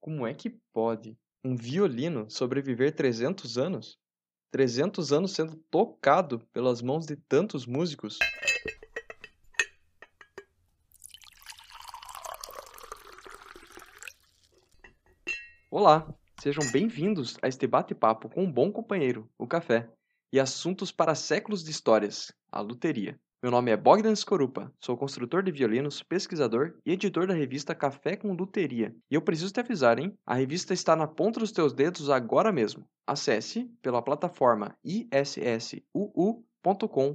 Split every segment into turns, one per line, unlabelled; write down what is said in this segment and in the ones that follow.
Como é que pode um violino sobreviver 300 anos? 300 anos sendo tocado pelas mãos de tantos músicos? Olá, sejam bem-vindos a este bate-papo com um bom companheiro, o café, e assuntos para séculos de histórias, a luteria. Meu nome é Bogdan Skorupa, sou construtor de violinos, pesquisador e editor da revista Café com Luteria. E eu preciso te avisar, hein? A revista está na ponta dos teus dedos agora mesmo. Acesse pela plataforma issuu.com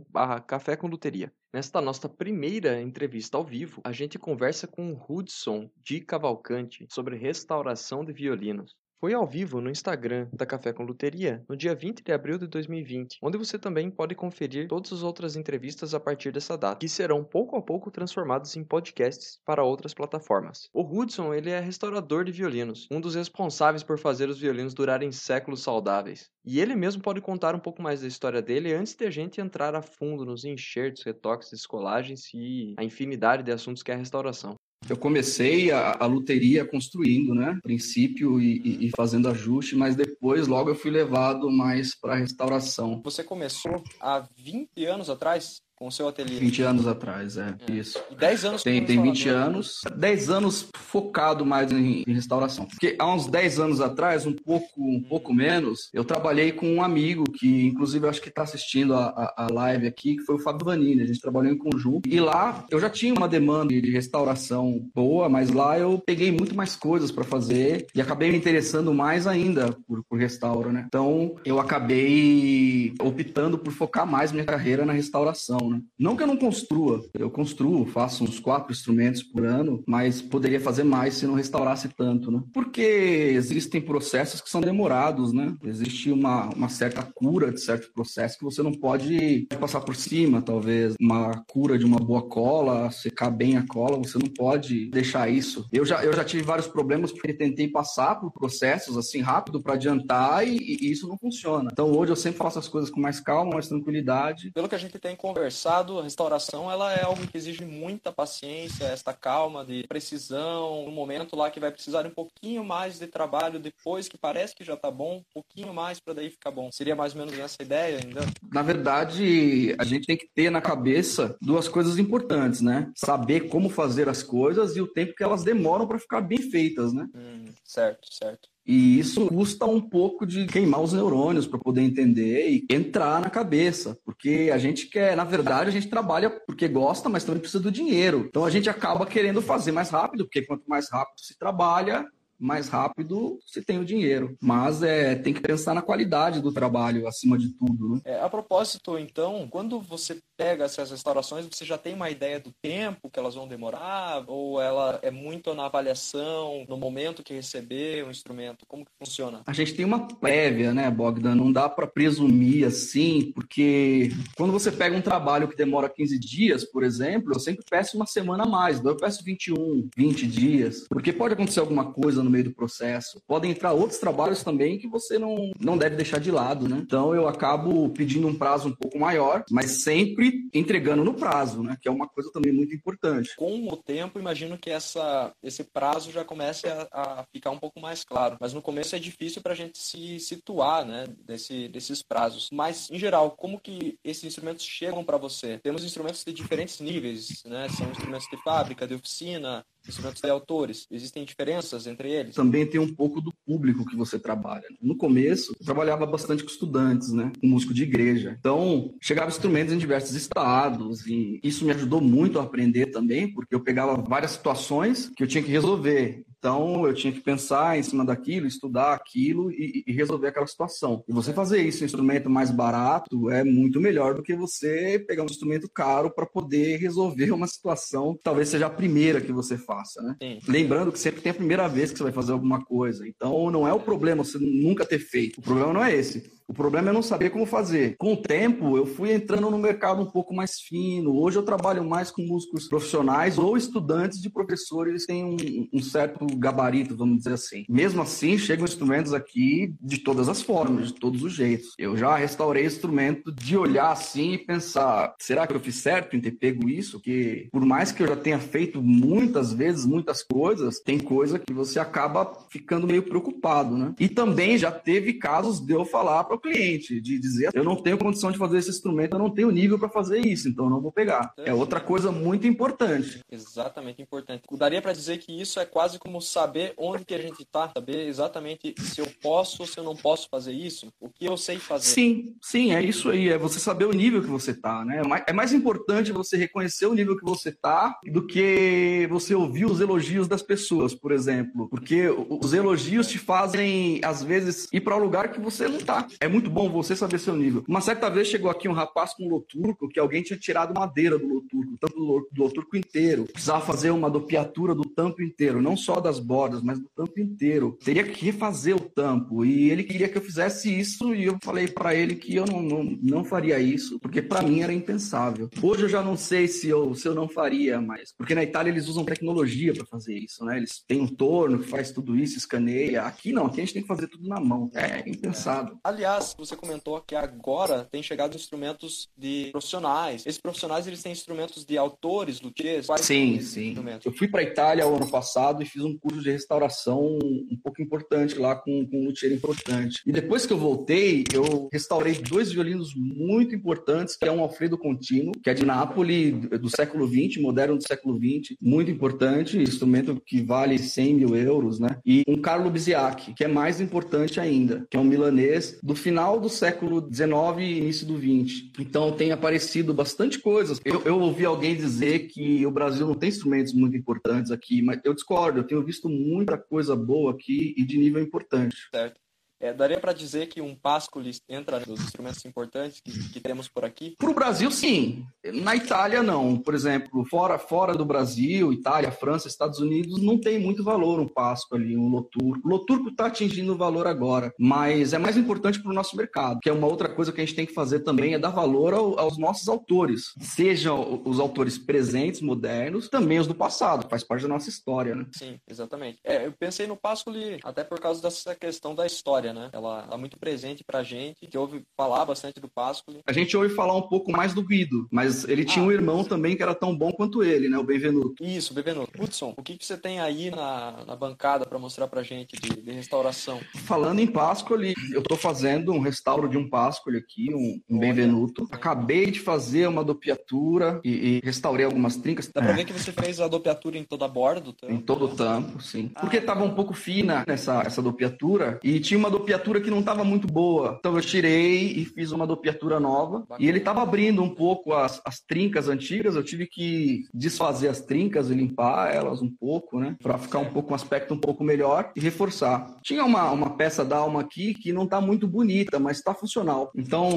barra Café com Luteria. Nesta nossa primeira entrevista ao vivo, a gente conversa com o Hudson de Cavalcante sobre restauração de violinos. Foi ao vivo no Instagram da Café com Luteria no dia 20 de abril de 2020, onde você também pode conferir todas as outras entrevistas a partir dessa data, que serão pouco a pouco transformadas em podcasts para outras plataformas. O Hudson ele é restaurador de violinos, um dos responsáveis por fazer os violinos durarem séculos saudáveis. E ele mesmo pode contar um pouco mais da história dele antes de a gente entrar a fundo nos enxertos, retoques, descolagens e a infinidade de assuntos que é a restauração.
Eu comecei a, a luteria construindo, né? Princípio e, e, fazendo ajuste, mas depois, logo, eu fui levado mais para restauração.
Você começou há 20 anos atrás? Com o seu ateliê.
20 anos atrás, é, é. isso.
E 10 anos
Tem, tem 20 anos. 10 anos focado mais em, em, restauração. Porque há uns 10 anos atrás, um pouco, um pouco menos, eu trabalhei com um amigo que, inclusive, acho que está assistindo a, a, a, live aqui, que foi o Fábio Vanini. A gente trabalhou em conjunto. E lá eu já tinha uma demanda de restauração boa, mas lá eu peguei muito mais coisas para fazer e acabei me interessando mais ainda por, por restauro, né? Então eu acabei optando por focar mais minha carreira na restauração. Né? Não que eu não construa, eu construo, faço uns quatro instrumentos por ano, mas poderia fazer mais se não restaurasse tanto, né? Porque existem processos que são demorados, né? Existe uma, uma certa cura de certo processo que você não pode passar por cima, talvez. Uma cura de uma boa cola, secar bem a cola, você não pode deixar isso. Eu já, eu já tive vários problemas porque tentei passar por processos assim rápido para adiantar e, e isso não funciona. Então hoje eu sempre faço as coisas com mais calma, mais tranquilidade.
Pelo que a gente tem conversado, conversado, a restauração ela é algo que exige muita paciência, esta calma de precisão, no momento lá que vai precisar um pouquinho mais de trabalho depois que parece que já está bom, um pouquinho mais para daí ficar bom. Seria mais ou menos essa ideia ainda?
Na verdade, a gente tem que ter na cabeça duas coisas importantes, né? Saber como fazer as coisas e o tempo que elas demoram para ficar bem feitas, né?
Hum, certo, certo.
E isso custa um pouco de queimar os neurônios para poder entender e entrar na cabeça, porque a gente quer, na verdade, a gente trabalha porque gosta, mas também precisa do dinheiro. Então a gente acaba querendo fazer mais rápido, porque quanto mais rápido se trabalha, mais rápido se tem o dinheiro. Mas é, tem que pensar na qualidade do trabalho acima de tudo. Né?
É, a propósito, então, quando você pega essas restaurações, você já tem uma ideia do tempo que elas vão demorar? Ou ela é muito na avaliação, no momento que receber o instrumento? Como que funciona?
A gente tem uma prévia, né, Bogdan? Não dá para presumir assim, porque quando você pega um trabalho que demora 15 dias, por exemplo, eu sempre peço uma semana a mais. Eu peço 21, 20 dias, porque pode acontecer alguma coisa no meio do processo. Podem entrar outros trabalhos também que você não, não deve deixar de lado, né? Então eu acabo pedindo um prazo um pouco maior, mas sempre entregando no prazo, né? Que é uma coisa também muito importante.
Com o tempo, imagino que essa, esse prazo já comece a, a ficar um pouco mais claro. Mas no começo é difícil para a gente se situar, né? Desse, desses prazos. Mas, em geral, como que esses instrumentos chegam para você? Temos instrumentos de diferentes níveis, né? São instrumentos de fábrica, de oficina, instrumentos de autores. Existem diferenças entre eles?
Também tem um pouco do público que você trabalha. No começo, eu trabalhava bastante com estudantes, né? Com músico de igreja. Então, chegavam instrumentos em diversos estados e isso me ajudou muito a aprender também, porque eu pegava várias situações que eu tinha que resolver. Então, eu tinha que pensar em cima daquilo, estudar aquilo e, e, resolver aquela situação. E você fazer isso em um instrumento mais barato é muito melhor do que você pegar um instrumento caro para poder resolver uma situação que talvez seja a primeira que você faça, né? Sim. Lembrando que sempre tem a primeira vez que você vai fazer alguma coisa. Então, não é o problema você nunca ter feito. O problema não é esse. O problema é não saber como fazer. Com o tempo, eu fui entrando no mercado um pouco mais fino. Hoje eu trabalho mais com músicos profissionais ou estudantes de professores que têm um, um certo gabarito, vamos dizer assim. Mesmo assim, chegam instrumentos aqui de todas as formas, de todos os jeitos. Eu já restaurei instrumento de olhar assim e pensar: será que eu fiz certo em ter pego isso? Que por mais que eu já tenha feito muitas vezes muitas coisas, tem coisa que você acaba ficando meio preocupado, né? E também já teve casos de eu falar para o cliente, de dizer: eu não tenho condição de fazer esse instrumento, eu não tenho nível para fazer isso, então eu não vou pegar. É outra coisa muito importante.
Exatamente importante. Daria para dizer que isso é quase como saber onde que a gente está, saber exatamente se eu posso ou se eu não posso fazer isso, o que eu sei fazer.
Sim, sim, é isso aí, é você saber o nível que você está, né? É mais importante você reconhecer o nível que você está do que você ouvir os elogios das pessoas, por exemplo, porque os elogios te fazem às vezes ir para um lugar que você não está. É muito bom você saber seu nível. Uma certa vez chegou aqui um rapaz com um loturco que alguém tinha tirado madeira do loturco, tanto do loturco inteiro. Precisava fazer uma dopiatura do tampo inteiro, não só das bordas, mas do tampo inteiro. Teria que refazer o tampo e ele queria que eu fizesse isso e eu falei para ele que eu não, não, não faria isso, porque para mim era impensável. Hoje eu já não sei se eu, se eu não faria mais, porque na Itália eles usam tecnologia para fazer isso, né? Eles têm um torno que faz tudo isso, escaneia. Aqui não, aqui a gente tem que fazer tudo na mão. É impensado.
Aliás, você comentou que agora tem chegado instrumentos de profissionais. Esses profissionais eles têm instrumentos de autores, luthiers?
Sim, sim. Eu fui para a Itália o ano passado e fiz um curso de restauração um pouco importante lá com, com um luthier importante. E depois que eu voltei, eu restaurei dois violinos muito importantes, que é um Alfredo Contino, que é de Nápoles, do século XX, moderno do século XX, muito importante, instrumento que vale 100 mil euros, né? E um Carlo Biziac, que é mais importante ainda, que é um milanês do final do século XIX e início do XX. Então tem aparecido bastante coisas. Eu, eu ouvi alguém dizer que o Brasil não tem instrumentos muito importantes aqui, mas eu discordo. Eu tenho visto muita coisa boa aqui e de nível importante.
Certo. É, daria para dizer que um Pascoli entra nos instrumentos importantes que, que temos por aqui?
Para o Brasil, sim. Na Itália, não. Por exemplo, fora, fora do Brasil, Itália, França, Estados Unidos, não tem muito valor um Pascoli, um Loturco. O Loturco está atingindo o valor agora, mas é mais importante para o nosso mercado, que é uma outra coisa que a gente tem que fazer também, é dar valor ao, aos nossos autores. Sejam os autores presentes, modernos, também os do passado, faz parte da nossa história, né?
Sim, exatamente. É, eu pensei no Pascoli até por causa dessa questão da história história, né? Ela é muito presente pra gente, que ouve falar bastante do Pascoli.
A gente ouve falar um pouco mais do Guido, mas ele tinha ah, um irmão sim. também que era tão bom quanto ele, né? O Benvenuto.
Isso, o Benvenuto. Hudson, o que, que você tem aí na, na bancada para mostrar pra gente de, de, restauração?
Falando em Pascoli, eu tô fazendo um restauro de um Pascoli aqui, um, um Benvenuto. Acabei de fazer uma dopiatura e, e restaurei algumas trincas.
Dá pra ver que você fez a dopiatura em toda a borda do tampo?
Em todo o tampo, sim. Ah, Porque tava um pouco fina nessa essa dopiatura e tinha uma dopiatura que não estava muito boa. Então eu tirei e fiz uma dopiatura nova. Bacana. E ele estava abrindo um pouco as, as trincas antigas. Eu tive que desfazer as trincas e limpar elas um pouco, né? Para ficar um pouco um aspecto um pouco melhor e reforçar. Tinha uma, uma peça da alma aqui que não está muito bonita, mas está funcional. Então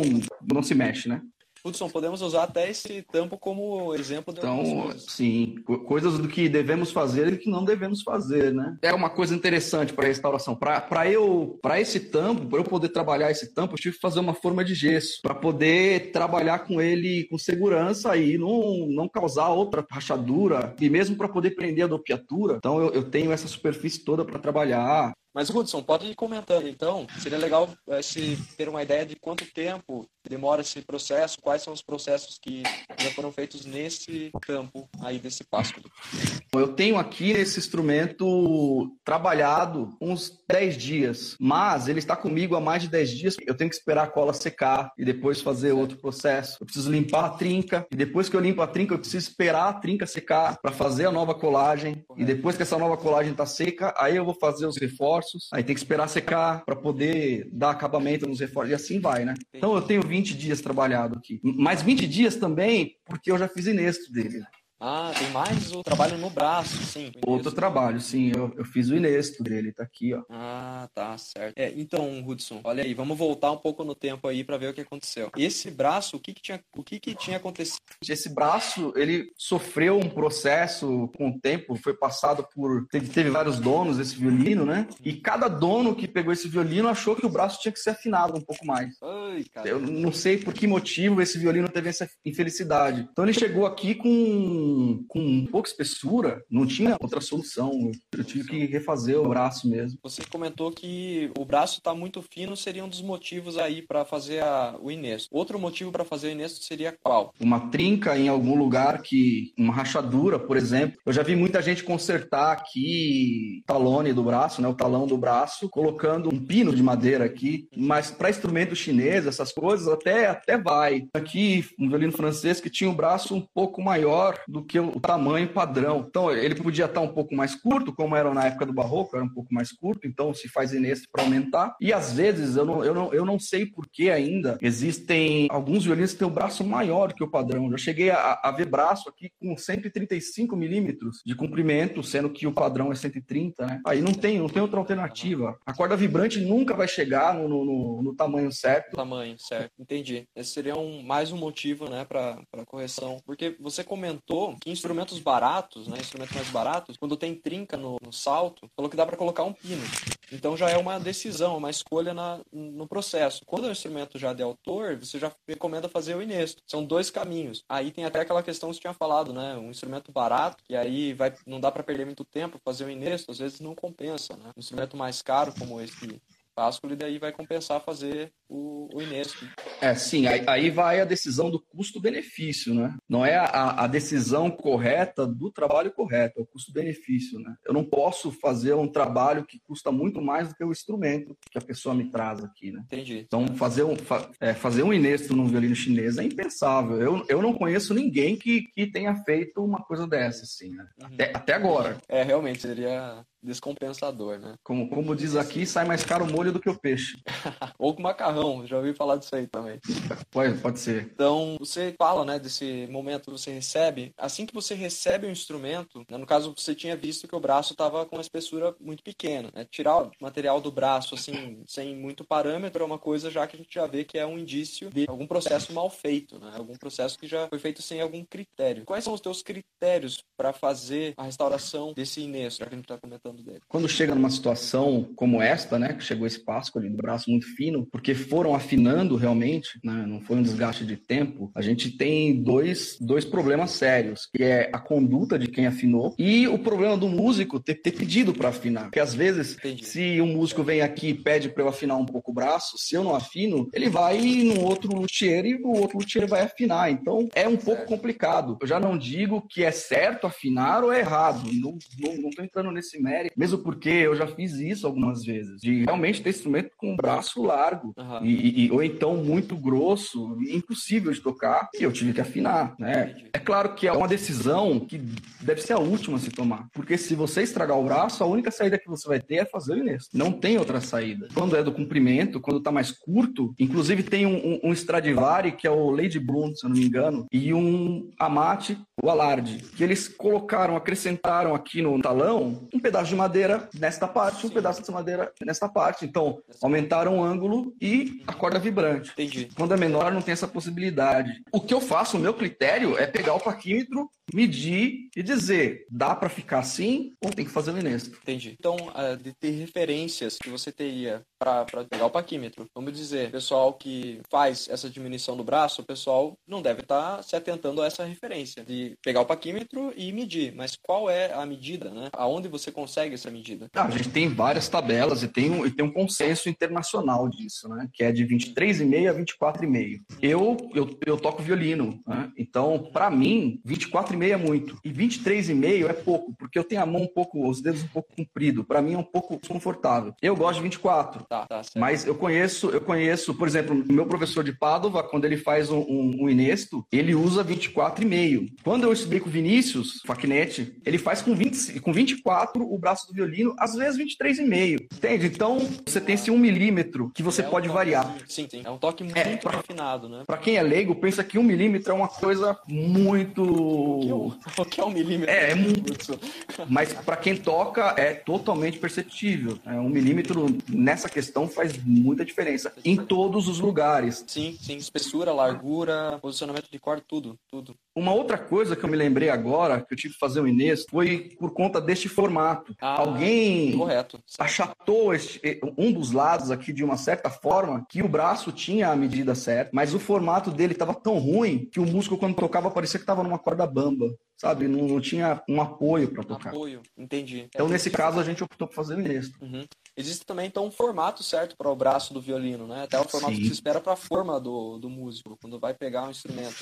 não se mexe, né?
Hudson, podemos usar até esse tampo como exemplo de
Então, sim, coisas do que devemos fazer e que não devemos fazer, né? É uma coisa interessante para a restauração. Para eu, para esse tampo, para eu poder trabalhar esse tampo, eu tive que fazer uma forma de gesso para poder trabalhar com ele com segurança e não, não causar outra rachadura e mesmo para poder prender a dopiatura. Então, eu, eu tenho essa superfície toda para trabalhar.
Mas, Hudson, pode ir comentando, então. Seria legal é, se ter uma ideia de quanto tempo demora esse processo, quais são os processos que já foram feitos nesse campo aí desse Páscoa.
Eu tenho aqui esse instrumento trabalhado uns 10 dias, mas ele está comigo há mais de 10 dias. Eu tenho que esperar a cola secar e depois fazer outro processo. Eu preciso limpar a trinca e depois que eu limpo a trinca, eu preciso esperar a trinca secar para fazer a nova colagem. E depois que essa nova colagem está seca, aí eu vou fazer os reforços. Aí tem que esperar secar para poder dar acabamento nos reforços e assim vai, né? Então eu tenho 20 dias trabalhado aqui. Mais 20 dias também, porque eu já fiz inesto dele.
Ah, tem mais o trabalho no braço, sim.
Outro trabalho, sim. Eu, eu fiz o inesto dele, tá aqui, ó.
Ah, Ah, tá, certo. É, então, Hudson, olha aí, vamos voltar um pouco no tempo aí para ver o que aconteceu. Esse braço, o que, que tinha, o que, que tinha acontecido?
Esse braço, ele sofreu um processo com o tempo, foi passado por. Teve, teve vários donos esse violino, né? E cada dono que pegou esse violino achou que o braço tinha que ser afinado um pouco mais. Ai, Eu não sei por que motivo esse violino teve essa infelicidade. Então ele chegou aqui com, com pouca espessura, não tinha outra solução. Eu tive que refazer o braço mesmo.
Você comentou que o braço está muito fino, seria um dos motivos aí para fazer a, o Inesto. Outro motivo para fazer o Inesto seria qual?
Uma trinca em algum lugar que. Uma rachadura, por exemplo. Eu já vi muita gente consertar aqui talone do braço, né? O talão do braço, colocando um pino de madeira aqui. Mas para instrumento chinês, essas coisas, até, até vai. Aqui, um violino francês que tinha o braço um pouco maior do que o tamanho padrão. Então, ele podia estar um pouco mais curto, como era na época do barroco, era um pouco mais curto, então se faz Ineste para aumentar. E às vezes, eu não, eu, não, eu não sei por que ainda, existem alguns violinos que têm o braço maior que o padrão. Eu cheguei a, a ver braço aqui com 135 milímetros de comprimento, sendo que o padrão é 130, né? Aí não tem, não tem outra alternativa. A corda vibrante nunca vai chegar no, no, no tamanho certo.
Tamanho, certo. Entendi. Esse seria um, mais um motivo, né, para correção. Porque você comentou que instrumentos baratos, né, instrumentos mais baratos, quando tem trinca no, no salto, falou que dá para colocar um pino. Então já é uma decisão, uma escolha na, no processo. Quando o instrumento já é de autor, você já recomenda fazer o inesto. São dois caminhos. Aí tem até aquela questão que você tinha falado, né? Um instrumento barato, que aí vai, não dá para perder muito tempo fazer o inesto, às vezes não compensa, né? Um instrumento mais caro como esse Páscoa, e daí vai compensar fazer o, o Inesco.
É, sim, aí, aí vai a decisão do custo-benefício, né? Não é a, a, decisão correta do trabalho correto, é o custo-benefício, né? Eu não posso fazer um trabalho que custa muito mais do que o instrumento que a pessoa me traz aqui, né?
Entendi.
Então, fazer um, fa, é, fazer um Inesto num violino chinês é impensável. Eu, eu não conheço ninguém que, que tenha feito uma coisa dessa, assim, né? Uhum. Até, até agora.
É, realmente, seria descompensador, né?
Como, como diz aqui, sai mais caro o molho do que o peixe.
Ou com macarrão, já ouvi falar disso aí também.
Pode, pode ser.
Então, você fala, né, desse momento que você recebe. Assim que você recebe o instrumento, né, no caso, você tinha visto que o braço estava com uma espessura muito pequena. Né? Tirar o material do braço, assim, sem muito parâmetro, é uma coisa já que a gente já vê que é um indício de algum processo mal feito, né? Algum processo que já foi feito sem algum critério. Quais são os teus critérios para fazer a restauração desse Inês, já que a gente está comentando dele.
Quando chega numa situação como esta, né, que chegou esse Páscoa ali do braço muito fino, porque foram afinando realmente, né, não foi um desgaste de tempo, a gente tem dois, dois problemas sérios, que é a conduta de quem afinou e o problema do músico ter, ter pedido para afinar. Porque às vezes, Entendi. se um músico vem aqui e pede para eu afinar um pouco o braço, se eu não afino, ele vai num outro luthier e o outro luthier vai afinar. Então é um certo. pouco complicado. Eu já não digo que é certo afinar ou é errado. Não, não, não tô entrando nesse mérito mesmo porque eu já fiz isso algumas vezes, de realmente ter instrumento com braço largo, uhum. e, e, ou então muito grosso, impossível de tocar, e eu tive que afinar, né? É claro que é uma decisão que deve ser a última a se tomar, porque se você estragar o braço, a única saída que você vai ter é fazer o Inês. Não tem outra saída. Quando é do comprimento, quando tá mais curto, inclusive tem um, um, um Stradivari, que é o Lady Bloom, se eu não me engano, e um Amate, o Alarde, que eles colocaram, acrescentaram aqui no talão um pedaço de madeira nesta parte, um pedaço de madeira nesta parte. Então, aumentaram o ângulo e a corda vibrante.
Entendi.
Quando é menor, não tem essa possibilidade. O que eu faço, o meu critério é pegar o paquímetro, medir e dizer, dá para ficar assim ou tem que fazer o inesto.
Entendi. Então, uh, de ter referências que você teria para pegar o paquímetro. Vamos dizer, pessoal que faz essa diminuição do braço, o pessoal não deve estar tá se atentando a essa referência de pegar o paquímetro e medir. Mas qual é a medida, né? Aonde você consegue essa medida?
Ah, a gente tem várias tabelas e tem, um, e tem um consenso internacional disso, né? Que é de 23,5 a 24,5. Eu, eu, eu toco violino, né? Então, para mim, 24,5 é muito. E 23,5 é pouco, porque eu tenho a mão um pouco, os dedos um pouco comprido. Para mim é um pouco desconfortável. Eu gosto de 24. Tá, tá Mas eu conheço, eu conheço, por exemplo, meu professor de Padova, quando ele faz um, um, um Inesto, ele usa 24,5. Quando eu estudei com o Vinícius Facnetti, ele faz com, 20, com 24 o braço do violino, às vezes 23,5. Entende? Então, você tem esse um milímetro que você é pode
um
variar.
Sim, sim. É um toque muito é, pra, refinado, né?
Para quem é leigo, pensa que um milímetro é uma coisa muito que é
um, o que é um milímetro?
É, é muito. Mas para quem toca é totalmente perceptível. É, um milímetro nessa questão faz muita diferença em todos os lugares.
Sim, sim. Espessura, largura, posicionamento de corda, tudo, tudo.
Uma outra coisa que eu me lembrei agora, que eu tive que fazer um Inês, foi por conta deste formato. Ah, Alguém
correto.
achatou este, um dos lados aqui de uma certa forma que o braço tinha a medida certa, mas o formato dele estava tão ruim que o músico, quando tocava, parecia que estava numa corda bamba sabe? Não, não tinha um apoio para tocar.
Apoio, entendi.
Então, é, nesse caso, a gente optou por fazer o Inesto.
Uhum. Existe também, então, um formato certo para o braço do violino, né? Até o formato Sim. que se espera para a forma do, do músico, quando vai pegar um instrumento.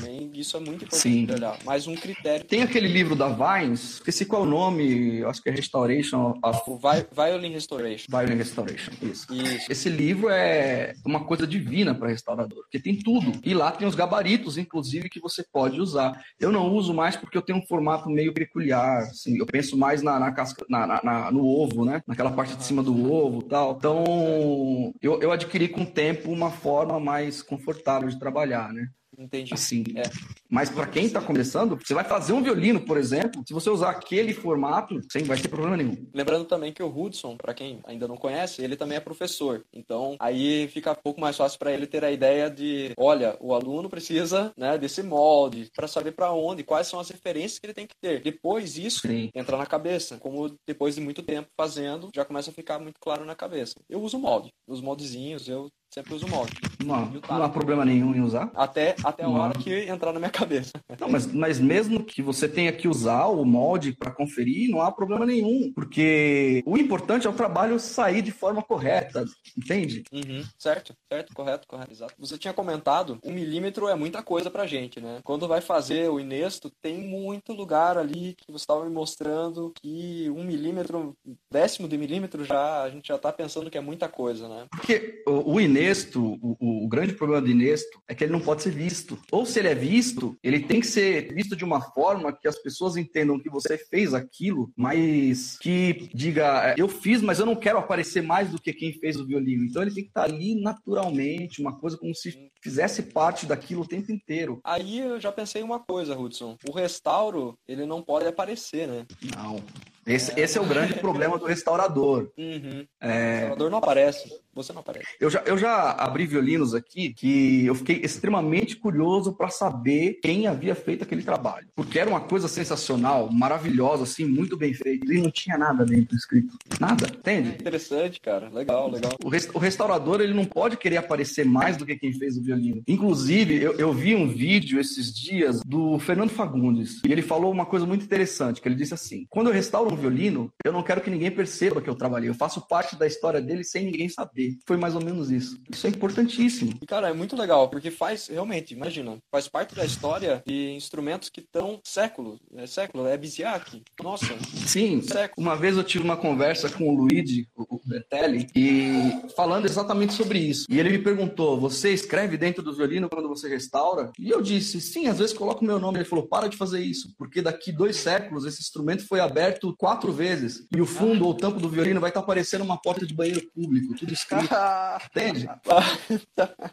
Também isso é muito importante Sim. olhar. Mais um critério.
Tem aquele livro da Vines, esqueci qual é o nome, acho que é Restoration of...
O Violin Restoration.
Violin Restoration, isso. isso. Esse livro é uma coisa divina para restaurador, porque tem tudo. E lá tem os gabaritos, inclusive, que você pode usar. Eu não uso mais porque eu tenho um formato meio peculiar, assim, eu penso mais na, na casca, na, na, no ovo, né? Naquela parte de cima do ovo tal. Então, eu, eu adquiri com o tempo uma forma mais confortável de trabalhar, né?
Entendi.
Assim, é. Mas para quem está começando, você vai fazer um violino, por exemplo, se você usar aquele formato, sem vai ter problema nenhum.
Lembrando também que o Hudson, para quem ainda não conhece, ele também é professor. Então, aí fica um pouco mais fácil para ele ter a ideia de, olha, o aluno precisa, né, desse molde para saber para onde, quais são as referências que ele tem que ter. Depois isso Sim. entra na cabeça, como depois de muito tempo fazendo, já começa a ficar muito claro na cabeça. Eu uso molde, os moldezinhos, eu sempre uso molde.
Não, não há problema nenhum em usar.
Até, até a hora que entrar na minha cabeça.
Não, mas, mas mesmo que você tenha que usar o molde para conferir, não há problema nenhum. Porque o importante é o trabalho sair de forma correta, entende?
Uhum, certo, certo, correto, correto, exato. Você tinha comentado, um milímetro é muita coisa pra gente, né? Quando vai fazer o Inesto, tem muito lugar ali que você estava me mostrando que um milímetro, décimo de milímetro já, a gente já tá pensando que é muita coisa, né?
Porque o Inesto Inesto, o, o, grande problema do Inesto é que ele não pode ser visto. Ou se ele é visto, ele tem que ser visto de uma forma que as pessoas entendam que você fez aquilo, mas que diga, é, eu fiz, mas eu não quero aparecer mais do que quem fez o violino. Então ele tem que estar ali naturalmente, uma coisa como se fizesse parte daquilo o tempo inteiro.
Aí eu já pensei uma coisa, Hudson. O restauro, ele não pode aparecer, né?
Não. Esse é, esse é o grande problema do restaurador.
Uhum. É... O restaurador não aparece. Você não aparece.
Eu já, eu já abri violinos aqui que eu fiquei extremamente curioso para saber quem havia feito aquele trabalho. Porque era uma coisa sensacional, maravilhosa, assim, muito bem feito. E não tinha nada dentro escrito. Nada, entende?
É interessante, cara. Legal, legal.
O, rest, o, restaurador, ele não pode querer aparecer mais do que quem fez o violino. Inclusive, eu, eu vi um vídeo esses dias do Fernando Fagundes. E ele falou uma coisa muito interessante, que ele disse assim, quando eu restauro um violino, eu não quero que ninguém perceba que eu trabalhei. Eu faço parte da história dele sem ninguém saber. Foi mais ou menos isso. Isso é importantíssimo.
E, cara, é muito legal, porque faz, realmente, imagina, faz parte da história de instrumentos que estão séculos. É século, é Biziac. Nossa.
Sim. Século. Uma vez eu tive uma conversa com o Luigi, o Bertelli, e falando exatamente sobre isso. E ele me perguntou: você escreve dentro do violino quando você restaura? E eu disse: sim, às vezes coloco o meu nome. Ele falou: para de fazer isso, porque daqui dois séculos esse instrumento foi aberto quatro vezes. E o fundo ou o tampo do violino vai estar parecendo uma porta de banheiro público, tudo escrito Entende?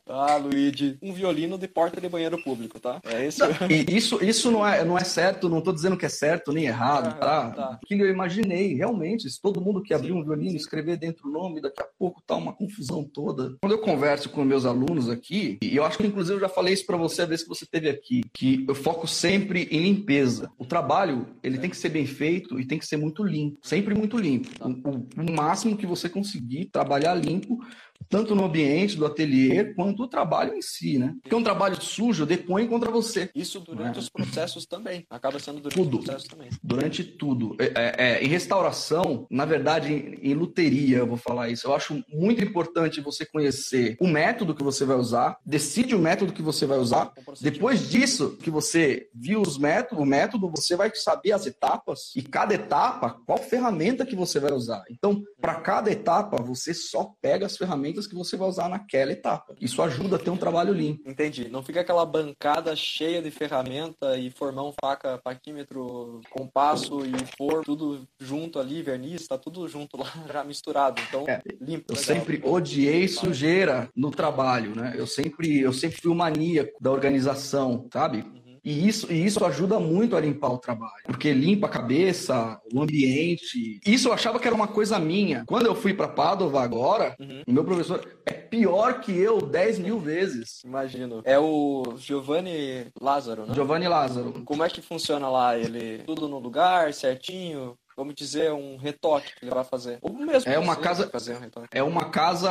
ah, Luigi, um violino de porta de banheiro público, tá?
É isso. E isso, isso não, é, não é certo, não tô dizendo que é certo nem errado, ah, tá? tá? Aquilo eu imaginei, realmente, se todo mundo que abrir um violino escrever dentro o nome, daqui a pouco tá uma confusão toda. Quando eu converso com meus alunos aqui, e eu acho que inclusive eu já falei isso para você a vez que você esteve aqui, que eu foco sempre em limpeza. O trabalho, ele tem que ser bem feito e tem que ser muito limpo, sempre muito limpo. O, o, o máximo que você conseguir trabalhar limpo You. Tanto no ambiente do ateliê quanto o trabalho em si, né? Porque um trabalho sujo depõe contra você.
Isso durante é. os processos também. Acaba sendo durante
tudo.
os processos também.
Durante tudo. É, é, é, em restauração, na verdade, em, em luteria, eu vou falar isso. Eu acho muito importante você conhecer o método que você vai usar, decide o método que você vai usar. Depois disso, que você viu os métodos, o método, você vai saber as etapas e cada etapa, qual ferramenta que você vai usar. Então, para cada etapa, você só pega as ferramentas ferramentas que você vai usar naquela etapa. Isso ajuda a ter um trabalho limpo.
Entendi. Não fica aquela bancada cheia de ferramenta e formão, faca, paquímetro, compasso e for tudo junto ali, verniz, tá tudo junto lá, já misturado. Então, é, limpo.
Eu legal. sempre odiei sujeira no trabalho, né? Eu sempre, eu sempre fui o maníaco da organização, sabe? E isso, e isso ajuda muito a limpar o trabalho, porque limpa a cabeça, o ambiente. Isso eu achava que era uma coisa minha. Quando eu fui para Padova agora, uhum. o meu professor é pior que eu 10 mil vezes.
Imagino. É o Giovanni Lázaro, né?
Giovanni Lázaro.
Como é que funciona lá? Ele tudo no lugar, certinho? Vamos dizer, um retoque que ele vai fazer. Ou mesmo
é uma casa fazer um retoque. É uma casa,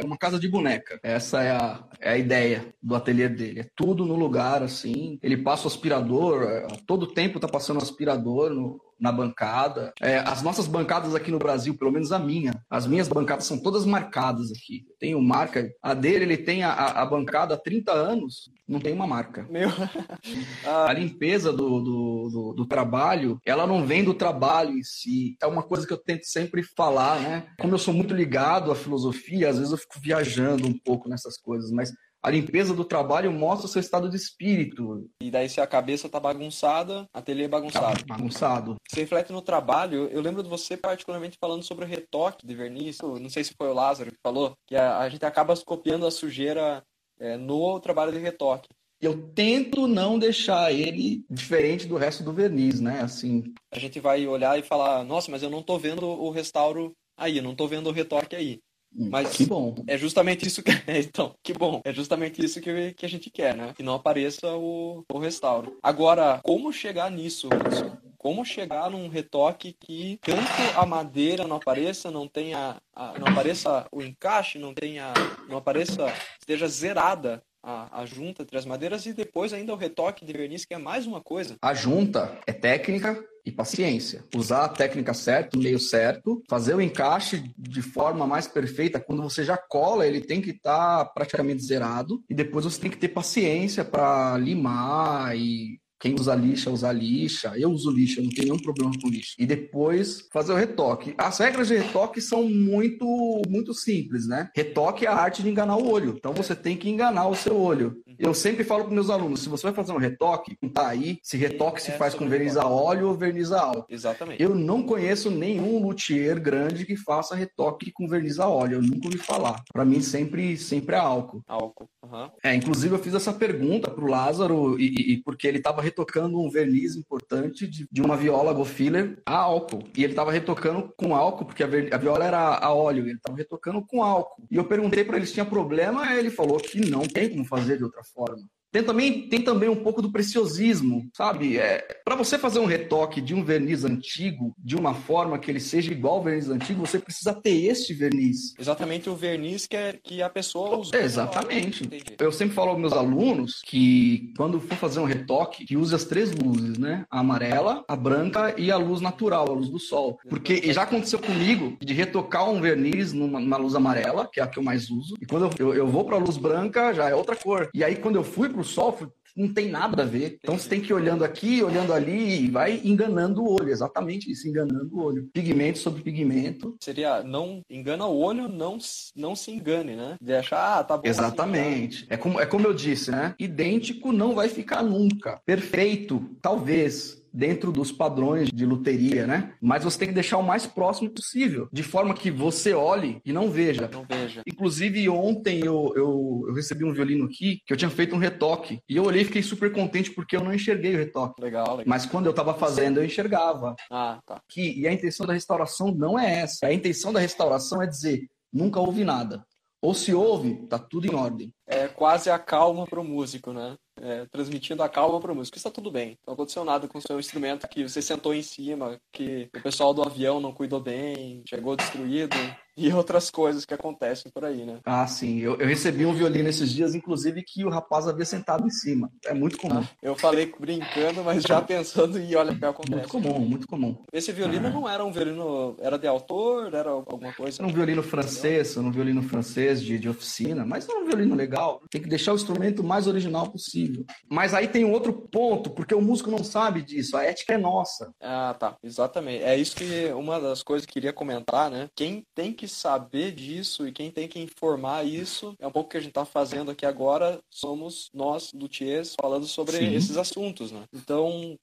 é uma casa de boneca. Essa é a, é a ideia do ateliê dele. É tudo no lugar assim. Ele passa o aspirador, é, todo tempo tá passando aspirador no, na bancada. É, as nossas bancadas aqui no Brasil, pelo menos a minha, as minhas bancadas são todas marcadas aqui. Tenho marca. A dele, ele tem a, a bancada há 30 anos, não tem uma marca.
Meu.
a limpeza do, do, do, do, trabalho, ela não vem do trabalho em si. É uma coisa que eu tento sempre falar, né? Como eu sou muito ligado à filosofia, às vezes eu fico viajando um pouco nessas coisas, mas a limpeza do trabalho mostra o seu estado de espírito.
E daí, se a cabeça tá bagunçada, a telha é bagunçado.
Tá bagunçado.
Você reflete no trabalho. Eu lembro de você particularmente falando sobre o retoque de verniz. Não sei se foi o Lázaro que falou, que a, a gente acaba copiando a sujeira é, no trabalho de retoque.
Eu tento não deixar ele diferente do resto do verniz, né? Assim.
A gente vai olhar e falar, nossa, mas eu não tô vendo o restauro aí, não tô vendo o retoque aí. Mas
que bom.
É justamente isso que. então, que bom. É justamente isso que, que a gente quer, né? Que não apareça o, o restauro. Agora, como chegar nisso, Wilson? Como chegar num retoque que tanto a madeira não apareça, não tenha. A, não apareça o encaixe, não tenha. não apareça. esteja zerada a, a, junta entre as madeiras e depois ainda o retoque de verniz, que é mais uma coisa.
A junta é técnica, e paciência. Usar a técnica certa, o meio certo, fazer o encaixe de forma mais perfeita. Quando você já cola, ele tem que estar tá praticamente zerado e depois você tem que ter paciência para limar e quem usa lixa, usa lixa. Eu uso lixa, não tenho nenhum problema com lixa. E depois fazer o retoque. As regras de retoque são muito, muito simples, né? Retoque é a arte de enganar o olho. Então você tem que enganar o seu olho. Eu sempre falo para meus alunos, se você vai fazer um retoque, tá aí se retoque se é faz com verniz a óleo ou verniz a álcool.
Exatamente.
Eu não conheço nenhum luthier grande que faça retoque com verniz a óleo. Eu nunca ouvi falar. Para mim sempre sempre é álcool.
Álcool. Uhum.
É, inclusive eu fiz essa pergunta pro Lázaro e, e porque ele estava retocando um verniz importante de, de uma viola Gofiller a álcool. E ele estava retocando com álcool, porque a, ver, a viola era a óleo, ele estava retocando com álcool. E eu perguntei para ele se tinha problema, ele falou que não tem como fazer de outra forma. Tem também, tem também um pouco do preciosismo, sabe? É, para você fazer um retoque de um verniz antigo, de uma forma que ele seja igual ao verniz antigo, você precisa ter este verniz.
Exatamente o verniz que, é, que a pessoa usa.
exatamente. Eu sempre falo aos meus alunos que quando for fazer um retoque, que use as três luzes, né? A amarela, a branca e a luz natural, a luz do sol. Porque já aconteceu comigo de retocar um verniz numa, numa luz amarela, que é a que eu mais uso, e quando eu, eu, eu vou para a luz branca, já é outra cor. E aí quando eu fui pro sol, não tem nada a ver. Então você tem que ir olhando aqui, olhando ali e vai enganando o olho, exatamente isso, enganando o olho. Pigmento sobre pigmento.
Seria não engana o olho, não, não se engane, né? De achar, ah, tá bom.
Assim, exatamente. Assim, tá. É, como, é como eu disse, né? Idêntico não vai ficar nunca. Perfeito, talvez dentro dos padrões de luteria, né? Mas você tem que deixar o mais próximo possível, de forma que você olhe e não veja.
Não veja.
Inclusive, ontem eu, eu, eu recebi um violino aqui que eu tinha feito um retoque. E eu olhei e fiquei super contente porque eu não enxerguei o retoque.
Legal, legal.
Mas quando eu estava fazendo, eu enxergava.
Ah, tá.
Que, e a intenção da restauração não é essa. A intenção da restauração é dizer, nunca houve nada. Ou se houve, tá tudo em ordem.
É quase a calma para o músico, né? É, transmitindo a calma para o músico. Está tudo bem. Não aconteceu nada com o seu instrumento que você sentou em cima, que o pessoal do avião não cuidou bem, chegou destruído e outras coisas que acontecem por aí, né?
Ah, sim. Eu, eu recebi um violino esses dias, inclusive, que o rapaz havia sentado em cima. É muito comum. Ah,
eu falei brincando, mas já pensando e olha o que acontece.
Muito comum, muito comum.
Esse violino ah. não era um violino, era de autor, era alguma coisa?
Era um violino francês, um violino francês de, de oficina, mas era um violino legal. Tem que deixar o instrumento mais original possível. Mas aí tem um outro ponto, porque o músico não sabe disso, a ética é nossa.
Ah, tá, exatamente. É isso que uma das coisas que eu queria comentar, né? Quem tem que saber disso e quem tem que informar isso é um pouco o que a gente está fazendo aqui agora. Somos nós, luthiers, falando sobre Sim. esses assuntos, né? Então,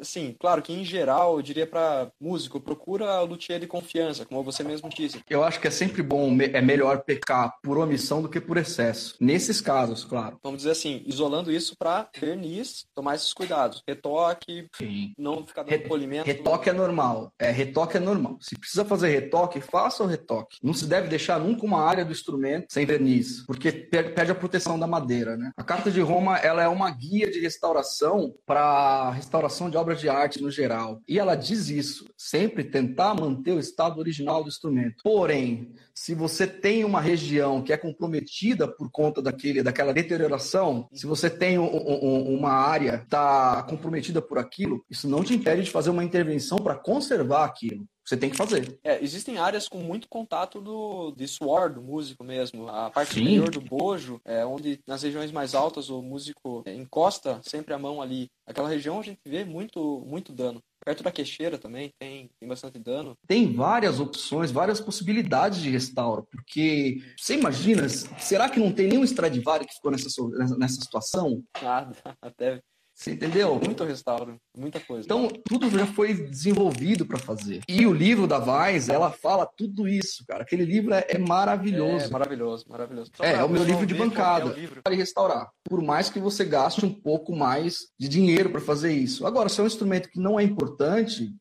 assim, claro que em geral, eu diria para músico, procura luthier de confiança, como você mesmo disse.
Eu acho que é sempre bom, é melhor pecar por omissão do que por excesso. Nesses casos, claro.
Vamos dizer assim, isolando isso isso para verniz, tomar esses cuidados. Retoque, Sim. não ficar dando Re polimento.
Retoque é normal. É, retoque é normal. Se precisa fazer retoque, faça o retoque. Não se deve deixar nunca uma área do instrumento sem verniz, porque perde a proteção da madeira, né? A Carta de Roma, ela é uma guia de restauração para restauração de obras de arte no geral. E ela diz isso, sempre tentar manter o estado original do instrumento. Porém, se você tem uma região que é comprometida por conta daquele, daquela deterioração, se você tem um, um, uma área que está comprometida por aquilo, isso não te impede de fazer uma intervenção para conservar aquilo. Você tem que fazer.
É, existem áreas com muito contato do de suor do músico mesmo. A parte Sim. superior do bojo, é, onde nas regiões mais altas o músico é, encosta sempre a mão ali. Aquela região a gente vê muito, muito dano. Perto da queixeira também tem, tem bastante dano.
Tem várias opções, várias possibilidades de restauro, porque você imagina, será que não tem nenhum Stradivarius que ficou nessa, nessa situação?
Nada, até
você entendeu?
Muito restauro, muita coisa.
Então, tudo já foi desenvolvido para fazer. E o livro da Vaz, ela fala tudo isso, cara. Aquele livro é, é maravilhoso.
É, maravilhoso, maravilhoso.
Só é, é o meu livro de bancada. É para restaurar. Por mais que você gaste um pouco mais de dinheiro para fazer isso. Agora, se é um instrumento que não é importante,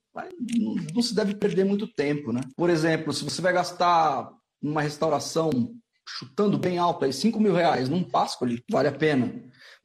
não, não se deve perder muito tempo, né? Por exemplo, se você vai gastar numa restauração chutando bem alto aí, 5 mil reais num Pascoli, vale a pena.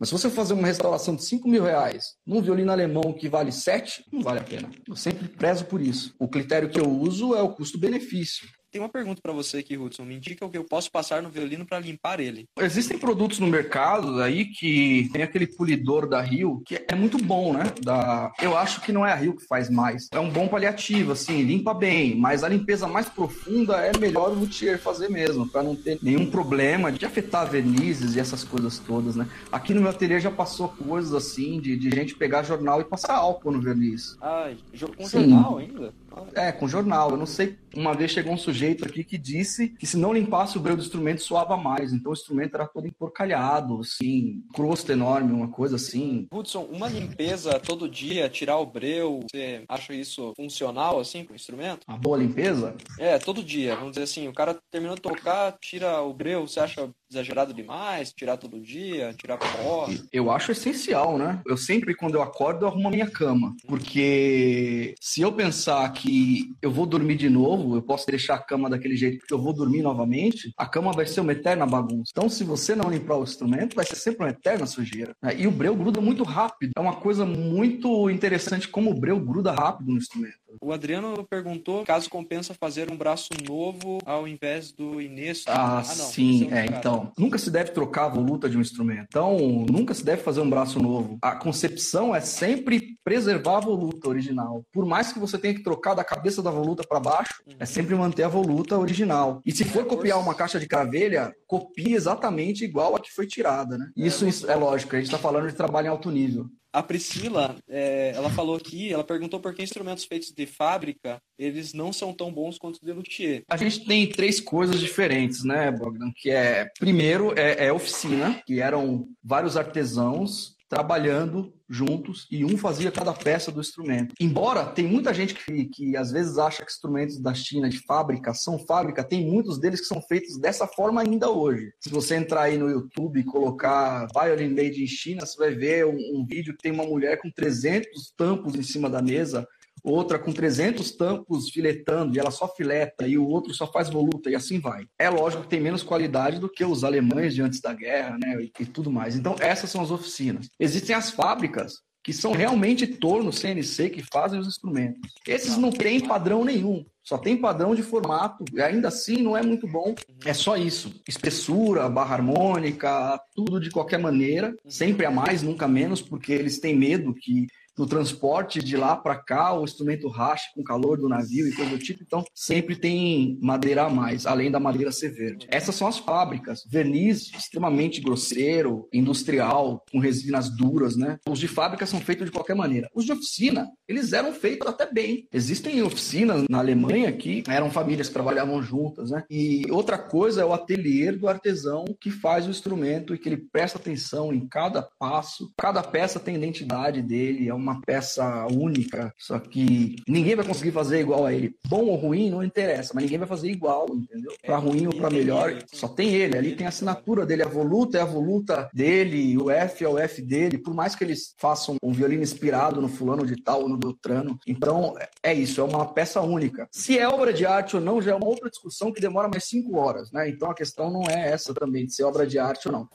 Mas se você fazer uma restauração de 5 mil reais num violino alemão que vale 7, não vale a pena. Eu sempre prezo por isso. O critério que eu uso é o custo-benefício.
Tem uma pergunta para você aqui, Hudson. Me indica o que eu posso passar no violino para limpar ele.
Existem produtos no mercado aí que tem aquele polidor da Rio que é muito bom, né? Da... Eu acho que não é a Rio que faz mais. É um bom paliativo, assim, limpa bem, mas a limpeza mais profunda é melhor o luthier fazer mesmo, para não ter nenhum problema de afetar vernizes e essas coisas todas, né? Aqui no meu ateliê já passou coisas assim de, de gente pegar jornal e passar álcool no verniz.
Ai, com Sim. jornal ainda?
É, com jornal. Eu não sei. Uma vez chegou um sujeito aqui que disse que se não limpasse o breu do instrumento, suava mais. Então o instrumento era todo emporcalhado, assim, crosta enorme, uma coisa assim.
Hudson, uma limpeza todo dia, tirar o breu, você acha isso funcional, assim, pro instrumento?
Uma boa limpeza?
É, todo dia. Vamos dizer assim, o cara terminou de tocar, tira o breu, você acha exagerado demais? Tirar todo dia, tirar pó?
Eu acho essencial, né? Eu sempre, quando eu acordo, eu arrumo a minha cama. Porque se eu pensar que eu vou dormir de novo, eu posso deixar a cama daquele jeito porque eu vou dormir novamente, a cama vai ser uma eterna bagunça. Então, se você não limpar o instrumento, vai ser sempre uma eterna sujeira. Né? E o breu gruda muito rápido. É uma coisa muito interessante como o breu gruda rápido no instrumento.
O Adriano perguntou caso compensa fazer um braço novo ao invés do Inês.
Ah, ah sim, é, então. Nunca se deve trocar a voluta de um instrumento. Então, nunca se deve fazer um braço novo. A concepção é sempre preservar a voluta original. Por mais que você tenha que trocar da cabeça da voluta para baixo, uhum. é sempre manter a voluta original. E se for copiar uma caixa de cravelha, copie exatamente igual a que foi tirada, né? Isso, isso é lógico, a gente está falando de trabalho em alto nível.
A Priscila, é, ela falou aqui, ela perguntou por que instrumentos feitos de fábrica, eles não são tão bons quanto de luthier.
A gente tem três coisas diferentes, né, Bogdan? Que é, primeiro, é, é oficina, que eram vários artesãos trabalhando juntos e um fazia cada peça do instrumento. Embora tem muita gente que, que às vezes acha que instrumentos da China de fábrica são fábrica, tem muitos deles que são feitos dessa forma ainda hoje. Se você entrar aí no YouTube e colocar Violin Made in China, você vai ver um, um vídeo que tem uma mulher com 300 tampos em cima da mesa outra com 300 tampos filetando e ela só fileta e o outro só faz voluta e assim vai. É lógico que tem menos qualidade do que os alemães de antes da guerra, né, e, e tudo mais. Então essas são as oficinas. Existem as fábricas que são realmente torno CNC que fazem os instrumentos. Esses não têm padrão nenhum. Só tem padrão de formato, e ainda assim não é muito bom. É só isso. Espessura, barra harmônica, tudo de qualquer maneira. Sempre a mais, nunca menos, porque eles têm medo que no transporte de lá para cá, o instrumento racha com calor do navio e coisa do tipo. Então, sempre tem madeira a mais, além da madeira ser verde. Essas são as fábricas. Verniz extremamente grosseiro, industrial, com resinas duras, né? Os de fábrica são feitos de qualquer maneira. Os de oficina, eles eram feitos até bem. Existem oficinas na Alemanha que eram famílias que trabalhavam juntas, né? E outra coisa é o ateliê do artesão que faz o instrumento e que ele presta atenção em cada passo. Cada peça tem identidade dele, é uma uma peça única, só que ninguém vai conseguir fazer igual a ele. Bom ou ruim, não interessa, mas ninguém vai fazer igual, entendeu? Para ruim ou para melhor, só tem ele. Ali tem a assinatura dele, a voluta é a voluta dele, o F é o F dele, por mais que eles façam um violino inspirado no fulano de tal ou no Beltrano. Então, é isso, é uma peça única. Se é obra de arte ou não, já é uma outra discussão que demora mais cinco horas, né? Então a questão não é essa também, de ser obra de arte ou não.